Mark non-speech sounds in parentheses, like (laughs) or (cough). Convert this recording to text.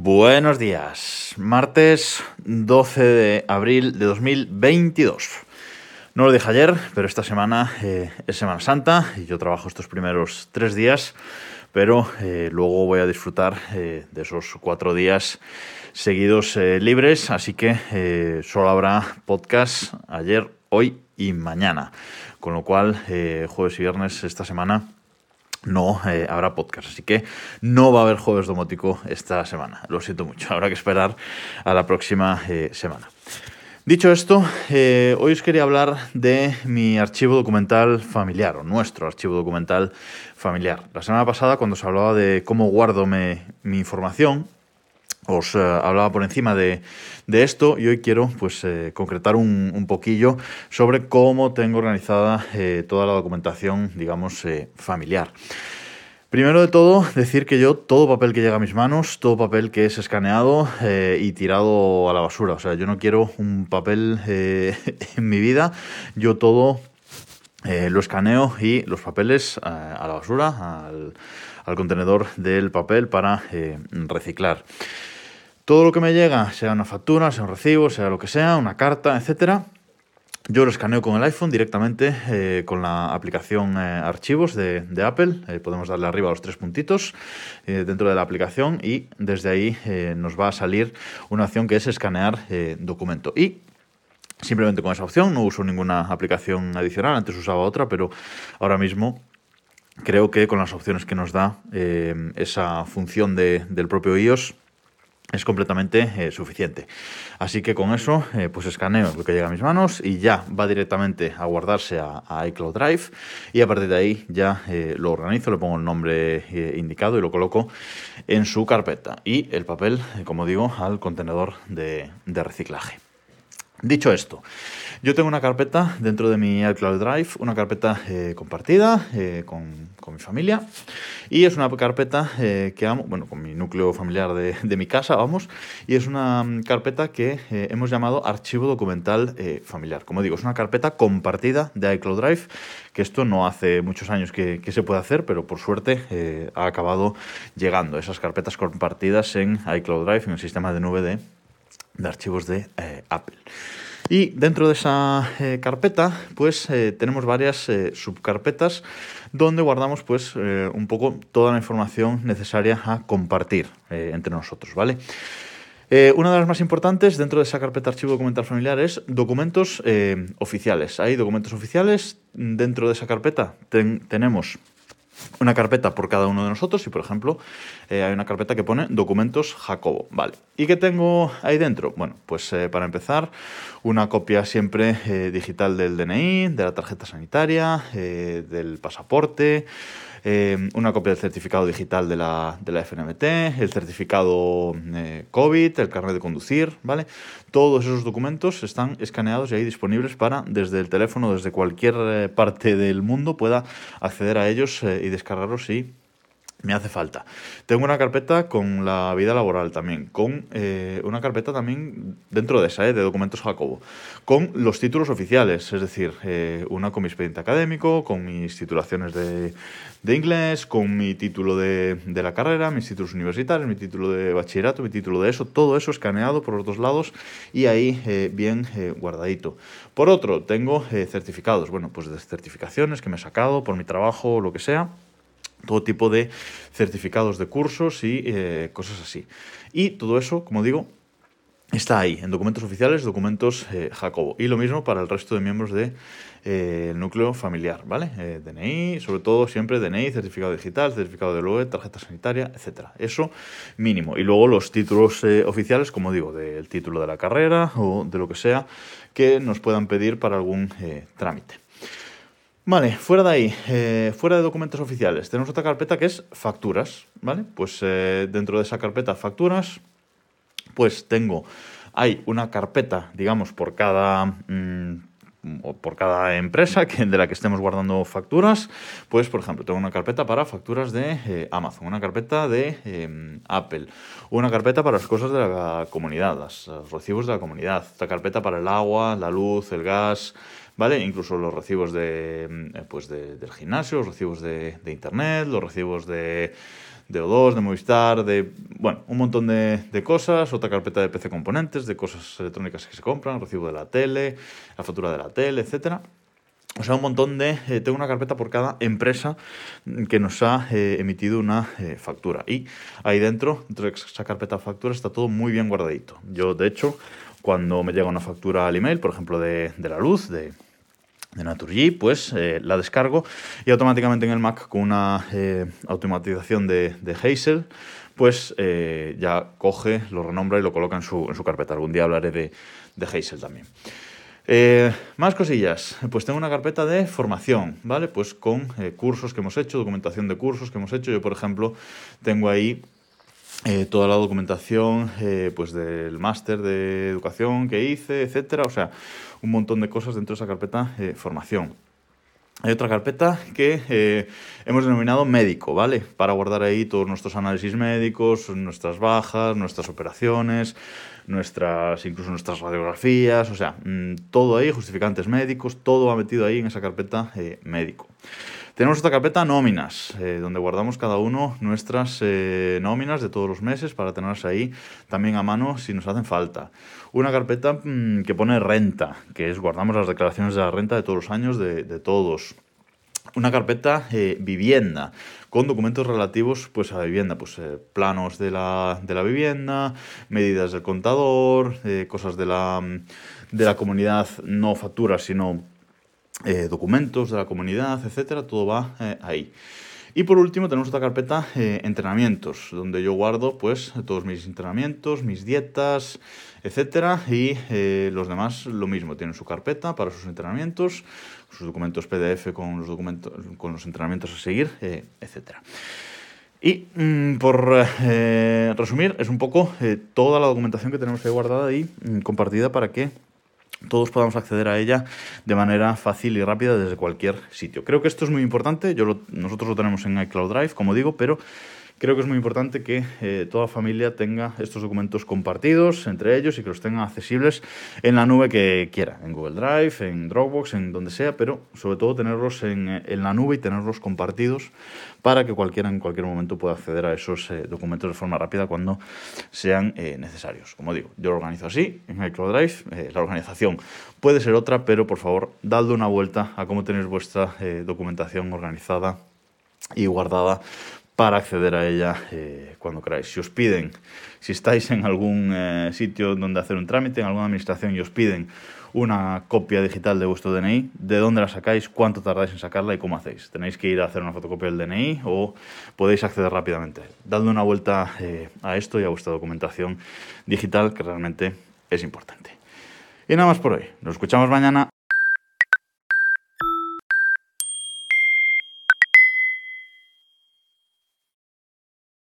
Buenos días, martes 12 de abril de 2022. No lo dije ayer, pero esta semana eh, es Semana Santa y yo trabajo estos primeros tres días, pero eh, luego voy a disfrutar eh, de esos cuatro días seguidos libres, así que solo habrá podcast ayer, hoy y mañana, con lo cual jueves y viernes esta semana no eh, habrá podcast. Así que no va a haber jueves domótico esta semana. Lo siento mucho. (laughs) Habrá que esperar a la próxima eh, semana. Dicho esto, eh, hoy os quería hablar de mi archivo documental familiar, o nuestro archivo documental familiar. La semana pasada, cuando se hablaba de cómo guardo mi información, os eh, hablaba por encima de, esto y hoy quiero pues, eh, concretar un, poquillo sobre cómo tengo organizada eh, toda la documentación, digamos, familiar. Primero de todo, decir que yo todo papel que llega a mis manos, todo papel que es escaneado y tirado a la basura. O sea, yo no quiero un papel (laughs) en mi vida, yo todo lo escaneo y los papeles a la basura, al, contenedor del papel para reciclar. Todo lo que me llega, sea una factura, sea un recibo, sea lo que sea, una carta, etcétera, yo lo escaneo con el iPhone directamente eh, con la aplicación eh, Archivos de, Apple. Eh, podemos darle arriba los tres puntitos dentro de la aplicación y desde ahí nos va a salir una opción que es escanear documento. Y simplemente con esa opción no uso ninguna aplicación adicional. Antes usaba otra, pero ahora mismo creo que con las opciones que nos da esa función del propio iOS es completamente eh, suficiente. Así que con eso, eh, pues escaneo lo que llega a mis manos y ya va directamente a guardarse a, iCloud Drive y a partir de ahí ya eh, lo organizo, le pongo el nombre indicado y lo coloco en su carpeta y el papel, como digo, al contenedor de reciclaje. Dicho esto, yo tengo una carpeta dentro de mi iCloud Drive, una carpeta eh, compartida eh, con, mi familia y es una carpeta eh, que amo, bueno, con mi núcleo familiar de, mi casa, vamos, y es una mm, carpeta que hemos llamado archivo documental familiar. Como digo, es una carpeta compartida de iCloud Drive, que esto no hace muchos años que, se puede hacer, pero por suerte ha acabado llegando esas carpetas compartidas en iCloud Drive, en el sistema de nube de de archivos de eh, Apple. Y dentro de esa eh, carpeta, pues eh, tenemos varias subcarpetas donde guardamos pues un poco toda la información necesaria a compartir entre nosotros, ¿vale? una de las más importantes dentro de esa carpeta archivo documental familiar es documentos oficiales. Hay documentos oficiales dentro de esa carpeta. tenemos una carpeta por cada uno de nosotros y, por ejemplo, eh, hay una carpeta que pone documentos Jacobo. Vale. ¿Y qué tengo ahí dentro? Bueno, pues eh, para empezar, una copia siempre eh, digital del DNI, de la tarjeta sanitaria, del pasaporte, eh, una copia del certificado digital de la, de la FNMT, el certificado eh, COVID, el carnet de conducir, ¿vale? Todos esos documentos están escaneados y ahí disponibles para, desde el teléfono, desde cualquier eh, parte del mundo, pueda acceder a ellos y descargarlos y me hace falta. Tengo una carpeta con la vida laboral también, con eh, una carpeta también dentro de esa, eh, de documentos Jacobo, con los títulos oficiales, es decir, eh, una con mi expediente académico, con mis titulaciones de, inglés, con mi título de, de, la carrera, mis títulos universitarios, mi título de bachillerato, mi título de eso, todo eso escaneado por los dos lados y ahí bien guardadito. Por otro, tengo certificados, bueno, pues de certificaciones que me he sacado por mi trabajo, lo que sea todo tipo de certificados de cursos y eh, cosas así. Y todo eso, como digo, está ahí, en documentos oficiales, documentos eh, Jacobo. Y lo mismo para el resto de miembros del de, eh, núcleo familiar, ¿vale? DNI, sobre todo siempre DNI, certificado digital, certificado de LOE, tarjeta sanitaria, etc. Eso mínimo. Y luego los títulos oficiales, como digo, del título de la carrera o de lo que sea que nos puedan pedir para algún trámite. Vale, fuera de ahí, eh, fuera de documentos oficiales, tenemos otra carpeta que es facturas, ¿vale? Pues eh, dentro de esa carpeta facturas, pues tengo, hay una carpeta, digamos, por cada... Mm, por cada empresa que, de la que estemos guardando facturas, pues por ejemplo, tengo una carpeta para facturas de eh, Amazon, una carpeta de em, Apple, una carpeta para las cosas de la comunidad, los recibos de la comunidad, otra carpeta para el agua, la luz, el gas, ¿vale? Incluso los recibos de, pues del gimnasio, los recibos de, internet, los recibos de, de, O2, de Movistar, de, bueno, un montón de, cosas, otra carpeta de PC componentes, de cosas electrónicas que se compran, recibo de la tele, la factura de la tele, etcétera. O sea, un montón de... Eh, tengo una carpeta por cada empresa que nos ha eh, emitido una eh, factura. Y ahí dentro, dentro de esa carpeta de facturas, está todo muy bien guardadito. Yo, de hecho, cuando me llega una factura al email, por ejemplo, de, la luz, de, de Naturgy, pues la descargo y automáticamente en el Mac con una automatización de, de Hazel, pues ya coge, lo renombra y lo coloca en su, en su carpeta. Algún día hablaré de, de Hazel también. Eh, más cosillas. Pues tengo una carpeta de formación, ¿vale? Pues con eh, cursos que hemos hecho, documentación de cursos que hemos hecho. Yo, por ejemplo, tengo ahí eh, toda la documentación pues del máster de educación que hice, etcétera. O sea, un montón de cosas dentro de esa carpeta de formación. Hay otra carpeta que hemos denominado médico, ¿vale? Para guardar ahí todos nuestros análisis médicos, nuestras bajas, nuestras operaciones, nuestras, incluso nuestras radiografías, o sea, mm, todo ahí, justificantes médicos, todo va metido ahí en esa carpeta eh, médico. Tenemos esta carpeta nóminas, eh, donde guardamos cada uno nuestras eh, nóminas de todos los meses para tenerlas ahí también a mano si nos hacen falta. Una carpeta mm, que pone renta, que es guardamos las declaraciones de la renta de todos los años de, todos una carpeta eh, vivienda con documentos relativos pues, a la vivienda, pues planos de la, de la, vivienda, medidas del contador, cosas de la, de la comunidad, no facturas, sino documentos de la comunidad, etcétera, todo va ahí. Y por último tenemos otra carpeta eh, entrenamientos, donde yo guardo pues todos mis entrenamientos, mis dietas, etcétera, y eh, los demás lo mismo, tienen su carpeta para sus entrenamientos, sus documentos PDF con los documentos con los entrenamientos a seguir, eh, etcétera. Y mm, por resumir, es un poco toda la documentación que tenemos ahí guardada y mm, compartida para que todos podamos acceder a ella de manera fácil y rápida desde cualquier sitio. Creo que esto es muy importante, yo nosotros lo tenemos en iCloud Drive, como digo, pero creo que es muy importante que eh, toda familia tenga estos documentos compartidos entre ellos y que los tengan accesibles en la nube que quiera, en Google Drive, en Dropbox, en donde sea, pero sobre todo tenerlos en, eh, en la nube y tenerlos compartidos para que cualquiera en cualquier momento pueda acceder a esos eh, documentos de forma rápida cuando sean necesarios. Como digo, yo lo organizo así en iCloud Drive, la organización puede ser otra, pero por favor, dadle una vuelta a cómo tenéis vuestra documentación organizada y guardada para acceder a ella eh, cuando queráis. Si os piden, si estáis en algún eh, sitio donde hacer un trámite, en alguna administración y os piden una copia digital de vuestro DNI, ¿de dónde la sacáis? ¿Cuánto tardáis en sacarla y cómo hacéis? ¿Tenéis que ir a hacer una fotocopia del DNI o podéis acceder rápidamente? Dadle una vuelta eh, a esto y a vuestra documentación digital que realmente es importante. Y nada más por hoy. Nos escuchamos mañana.